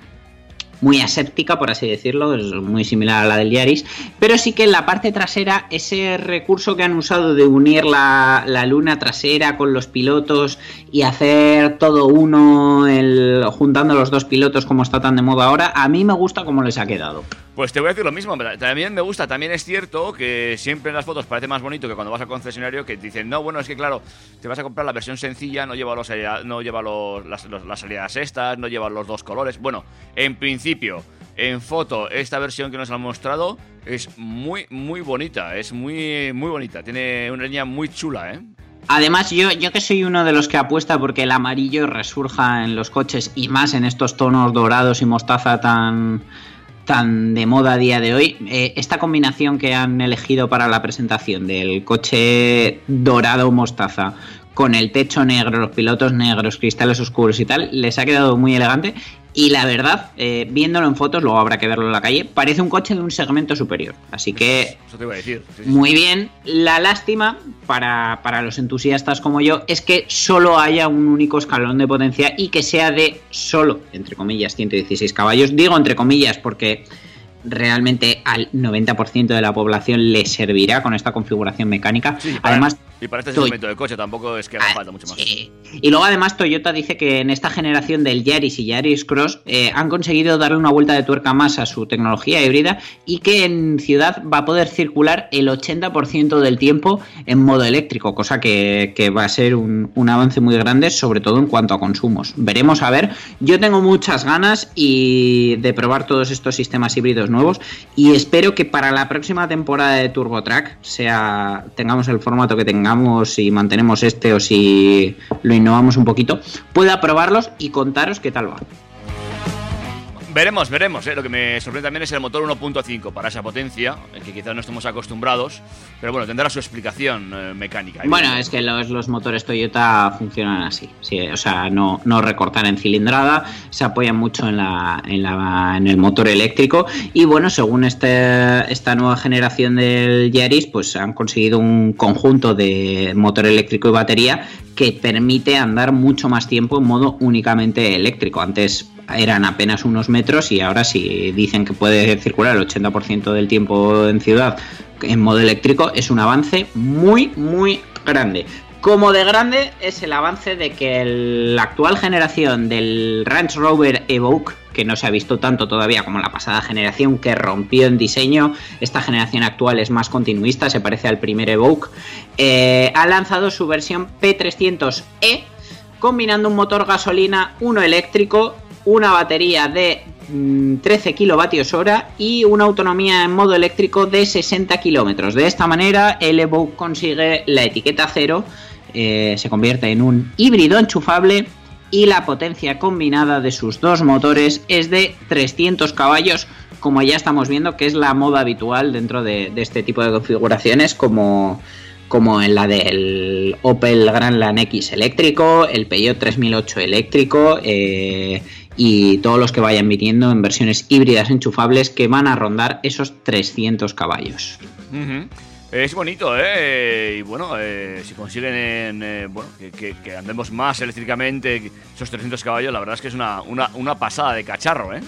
Speaker 5: muy aséptica, por así decirlo, es muy similar a la del Yaris, pero sí que en la parte trasera, ese recurso que han usado de unir la, la luna trasera con los pilotos y hacer todo uno, el, juntando los dos pilotos como está tan de moda ahora, a mí me gusta cómo les ha quedado.
Speaker 4: Pues te voy a decir lo mismo, también me gusta, también es cierto que siempre en las fotos parece más bonito que cuando vas al concesionario que dicen, no, bueno, es que claro, te vas a comprar la versión sencilla, no lleva, los, no lleva los, las, los- salidas estas, no lleva los dos colores. Bueno, en principio, en foto, esta versión que nos han mostrado es muy, muy bonita, es muy, muy bonita, tiene una línea muy chula, ¿eh?
Speaker 5: Además, yo, yo que soy uno de los que apuesta porque el amarillo resurja en los coches y más en estos tonos dorados y mostaza tan, tan de moda a día de hoy, eh, esta combinación que han elegido para la presentación del coche dorado mostaza con el techo negro, los pilotos negros, cristales oscuros y tal, les ha quedado muy elegante. Y la verdad, eh, viéndolo en fotos, luego habrá que verlo en la calle, parece un coche de un segmento superior. Así que
Speaker 4: Eso te iba a decir. sí, sí.
Speaker 5: muy bien. La lástima para, para los entusiastas como yo es que solo haya un único escalón de potencia y que sea de solo, entre comillas, 116 caballos. Digo entre comillas porque realmente al 90% de la población le servirá con esta configuración mecánica.
Speaker 4: Sí,
Speaker 5: Además,
Speaker 4: y para este segmento de coche tampoco es que haga falta mucho más.
Speaker 5: Sí. Y luego además Toyota dice que en esta generación del Yaris y Yaris Cross eh, han conseguido darle una vuelta de tuerca más a su tecnología híbrida y que en ciudad va a poder circular el 80% del tiempo en modo eléctrico, cosa que, que va a ser un, un avance muy grande, sobre todo en cuanto a consumos. Veremos a ver. Yo tengo muchas ganas y de probar todos estos sistemas híbridos nuevos y espero que para la próxima temporada de TurboTrack sea tengamos el formato que tengamos y mantenemos este o si lo innovamos un poquito, pueda probarlos y contaros qué tal va.
Speaker 4: Veremos, veremos. ¿eh? Lo que me sorprende también es el motor 1.5 para esa potencia, que quizás no estemos acostumbrados. Pero bueno, tendrá su explicación eh, mecánica.
Speaker 5: Bueno, es que los, los motores Toyota funcionan así. sí, o sea, no, no recortan en cilindrada, se apoyan mucho en, la, en, la, en el motor eléctrico. Y bueno, según este, esta nueva generación del Yaris, pues han conseguido un conjunto de motor eléctrico y batería que permite andar mucho más tiempo en modo únicamente eléctrico. Antes eran apenas unos metros y ahora si dicen que puede circular el 80% del tiempo en ciudad en modo eléctrico es un avance muy muy grande. Como de grande es el avance de que la actual generación del Range Rover Evoque, que no se ha visto tanto todavía como la pasada generación, que rompió en diseño, esta generación actual es más continuista, se parece al primer Evoque, eh, ha lanzado su versión P300E, combinando un motor gasolina, uno eléctrico, una batería de 13 kilovatios hora y una autonomía en modo eléctrico de 60 kilómetros. De esta manera, el Evoque consigue la etiqueta cero, eh, se convierte en un híbrido enchufable y la potencia combinada de sus dos motores es de 300 caballos, como ya estamos viendo que es la moda habitual dentro de, de este tipo de configuraciones, como, como en la del Opel Grandland X eléctrico, el Peugeot 3008 eléctrico eh, y todos los que vayan viniendo en versiones híbridas enchufables que van a rondar esos 300 caballos.
Speaker 4: Es bonito, ¿eh? Y bueno, eh, si consiguen eh, bueno, que, andemos más eléctricamente, esos 300 caballos, la verdad es que es una, una pasada de cacharro, ¿eh?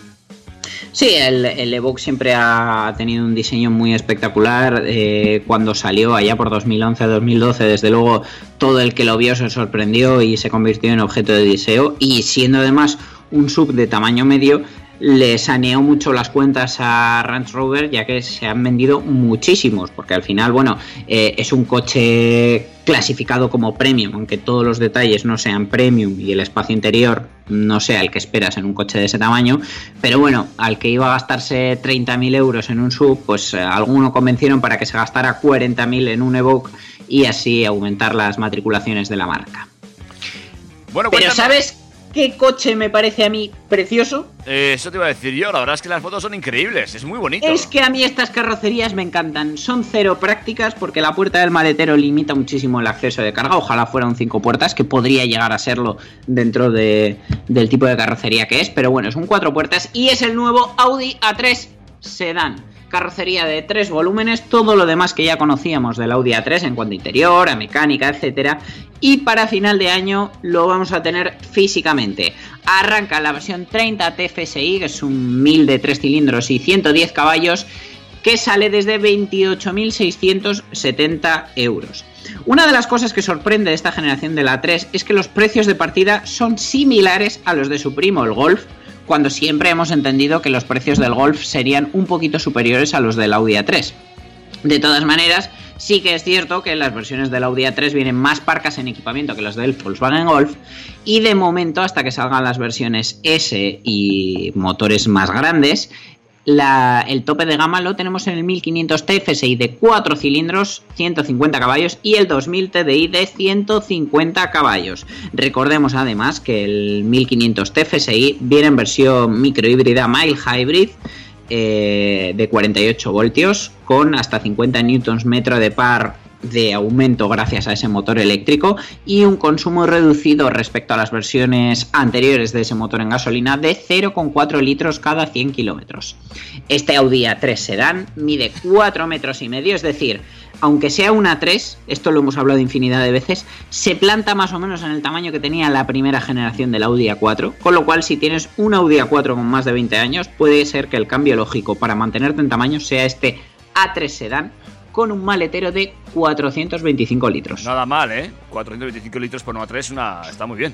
Speaker 5: Sí, el, el Evoque siempre ha tenido un diseño muy espectacular. eh, cuando salió allá por 2011-2012, desde luego todo el que lo vio se sorprendió y se convirtió en objeto de deseo. Y siendo además un sub de tamaño medio, le saneó mucho las cuentas a Range Rover, ya que se han vendido muchísimos, porque al final, bueno, eh, es un coche clasificado como premium, aunque todos los detalles no sean premium y el espacio interior no sea el que esperas en un coche de ese tamaño, pero bueno, al que iba a gastarse 30.000 euros en un sub, pues eh, alguno convencieron para que se gastara 40.000 en un Evoque y así aumentar las matriculaciones de la marca.
Speaker 4: Bueno,
Speaker 5: Pero ¿sabes qué coche me parece a mí precioso?
Speaker 4: Eh, eso te iba a decir yo, la verdad es que las fotos son increíbles, es muy bonito.
Speaker 5: Es que a mí estas carrocerías me encantan. Son cero prácticas porque la puerta del maletero limita muchísimo el acceso de carga. Ojalá fuera un cinco puertas, que podría llegar a serlo dentro de- del tipo de carrocería que es. Pero bueno, es un cuatro puertas y es el nuevo Audi A3 Sedan. Carrocería de tres volúmenes, todo lo demás que ya conocíamos del Audi A3 en cuanto a interior, a mecánica, etcétera. Y para final de año lo vamos a tener físicamente. Arranca la versión 30 TFSI, que es un 1000 de 3 cilindros y 110 caballos, que sale desde 28.670 euros. Una de las cosas que sorprende de esta generación de la 3 es que los precios de partida son similares a los de su primo, el Golf, cuando siempre hemos entendido que los precios del Golf serían un poquito superiores a los del Audi A3. De todas maneras, sí que es cierto que las versiones del Audi A3 vienen más parcas en equipamiento que las del Volkswagen Golf y de momento hasta que salgan las versiones S y motores más grandes, el tope de gama lo tenemos en el 1500 TFSI de 4 cilindros, 150 caballos y el 2000 TDI de 150 caballos. Recordemos además que el 1500 TFSI viene en versión microhíbrida mild hybrid eh, de 48 voltios con hasta 50 newtons metro de par de aumento gracias a ese motor eléctrico y un consumo reducido respecto a las versiones anteriores de ese motor en gasolina de 0,4 litros cada 100 kilómetros. Este Audi A3 Sedan mide 4 metros y medio, es decir, aunque sea una 3, esto lo hemos hablado infinidad de veces, se planta más o menos en el tamaño que tenía la primera generación del Audi A4, con lo cual si tienes un Audi A4 con más de 20 años, puede ser que el cambio lógico para mantenerte en tamaño sea este A3 Sedan con un maletero de 425 litros.
Speaker 4: Nada mal, ¿eh? 425 litros por una 3 una... está muy bien.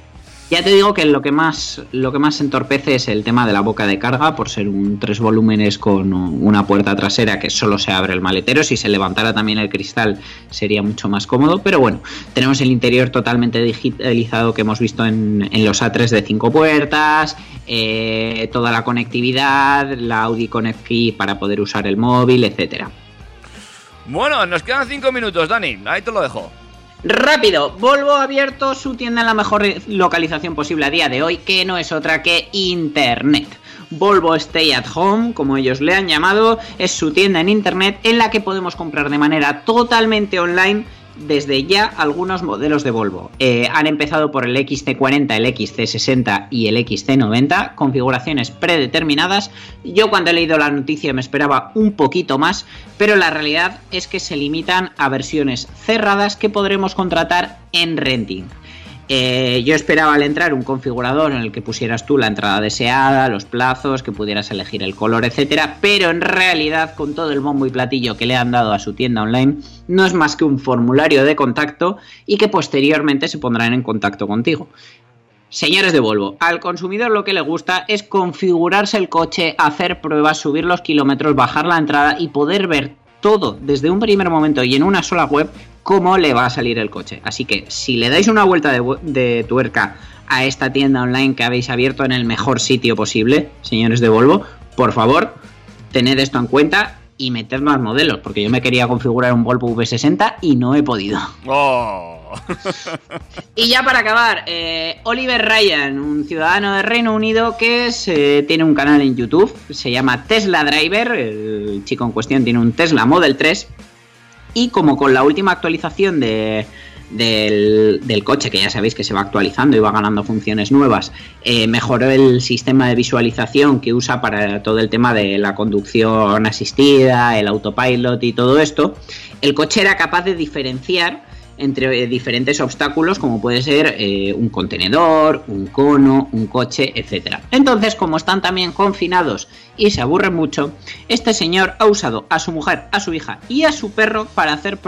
Speaker 5: Ya te digo que lo que más lo que más entorpece es el tema de la boca de carga por ser un tres volúmenes con una puerta trasera que solo se abre el maletero. Si se levantara también el cristal sería mucho más cómodo. Pero bueno, tenemos el interior totalmente digitalizado que hemos visto en, en los A3 de cinco puertas, eh, toda la conectividad, la Audi Connect Key para poder usar el móvil, etcétera.
Speaker 4: Bueno, nos quedan 5 minutos, Dani. Ahí te lo dejo.
Speaker 5: Rápido, Volvo ha abierto su tienda en la mejor localización posible a día de hoy, que no es otra que Internet. Volvo Stay at Home, como ellos le han llamado, es su tienda en internet en la que podemos comprar de manera totalmente online desde ya algunos modelos de Volvo. Eh, han empezado por el XC40, el XC60 y el XC90, configuraciones predeterminadas. Yo cuando he leído la noticia me esperaba un poquito más, pero la realidad es que se limitan a versiones cerradas que podremos contratar en renting. Eh, yo esperaba al entrar un configurador en el que pusieras tú la entrada deseada, los plazos, que pudieras elegir el color, etcétera, pero en realidad, con todo el bombo y platillo que le han dado a su tienda online, no es más que un formulario de contacto y que posteriormente se pondrán en contacto contigo. Señores de Volvo, al consumidor lo que le gusta es configurarse el coche, hacer pruebas, subir los kilómetros, bajar la entrada y poder ver todo desde un primer momento y en una sola web cómo le va a salir el coche. Así que si le dais una vuelta de, tuerca a esta tienda online que habéis abierto en el mejor sitio posible, señores de Volvo, por favor, tened esto en cuenta y meted más modelos, porque yo me quería configurar un Volvo V60 y no he podido.
Speaker 4: Oh.
Speaker 5: Y ya para acabar, eh, Oliver Ryan, un ciudadano de Reino Unido que tiene un canal en YouTube, se llama Tesla Driver, el chico en cuestión tiene un Tesla Model 3 y como con la última actualización de, del, del, coche, que ya sabéis que se va actualizando y va ganando funciones nuevas, eh, mejoró el sistema de visualización que usa para todo el tema de la conducción asistida, el autopilot y todo esto, el coche era capaz de diferenciar entre diferentes obstáculos como puede ser eh, un contenedor, un cono, un coche, etc. Entonces, como están también confinados y se aburren mucho, este señor ha usado a su mujer, a su hija y a su perro para hacer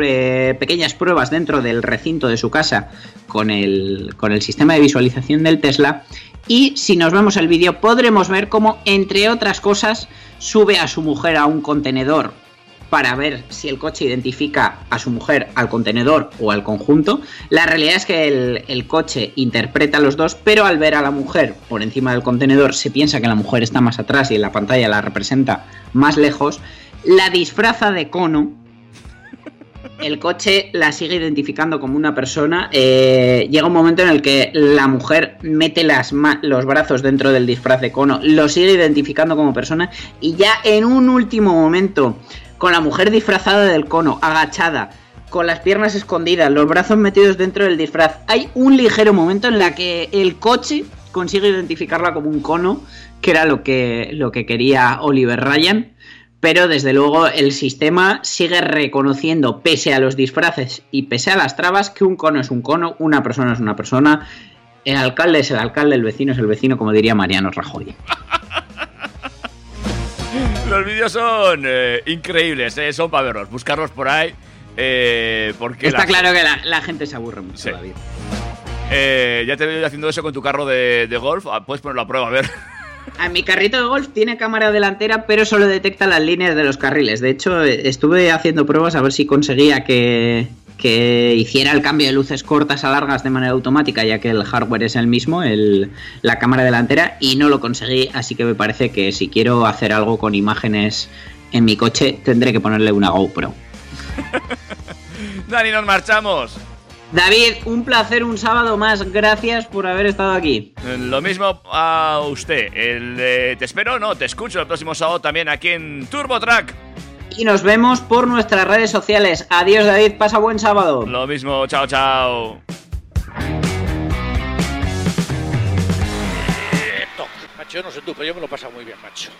Speaker 5: eh, pequeñas pruebas dentro del recinto de su casa con el, con el sistema de visualización del Tesla. Y si nos vemos el vídeo podremos ver cómo, entre otras cosas, sube a su mujer a un contenedor para ver si el coche identifica a su mujer, al contenedor o al conjunto. La realidad es que el, coche interpreta a los dos, pero al ver a la mujer por encima del contenedor se piensa que la mujer está más atrás y en la pantalla la representa más lejos. La disfraza de cono. El coche la sigue identificando como una persona. Eh, llega un momento en el que la mujer mete los brazos dentro del disfraz de cono, lo sigue identificando como persona y ya en un último momento con la mujer disfrazada del cono, agachada, con las piernas escondidas, los brazos metidos dentro del disfraz. Hay un ligero momento en la que el coche consigue identificarla como un cono, que era lo que, lo que quería Oliver Ryan. Pero desde luego el sistema sigue reconociendo, pese a los disfraces y pese a las trabas, que un cono es un cono, una persona es una persona, el alcalde es el alcalde, el vecino es el vecino, como diría Mariano Rajoy.
Speaker 4: Los vídeos son eh, increíbles, eh, son para verlos, buscarlos por ahí. Eh, porque
Speaker 5: Está la... claro que la, la, gente se aburre mucho,
Speaker 4: Sí.
Speaker 5: David.
Speaker 4: Eh, ya te veo haciendo eso con tu carro de, de golf. Ah, Puedes ponerlo a prueba, a ver.
Speaker 5: A mi carrito de golf tiene cámara delantera, pero solo detecta las líneas de los carriles. De hecho, estuve haciendo pruebas a ver si conseguía que, que hiciera el cambio de luces cortas a largas de manera automática, ya que el hardware es el mismo, el, la cámara delantera, y no lo conseguí, así que me parece que si quiero hacer algo con imágenes en mi coche, tendré que ponerle una GoPro.
Speaker 4: Dani, nos marchamos.
Speaker 5: David, un placer un sábado más, gracias por haber estado aquí.
Speaker 4: Lo mismo a usted. El, eh, te espero, no, te escucho el próximo sábado también aquí en Turbo Track.
Speaker 5: Y nos vemos por nuestras redes sociales. Adiós David, pasa buen sábado.
Speaker 4: Lo mismo, chao, chao.
Speaker 1: Macho, no sé tú, pero yo me lo he pasado muy bien, macho.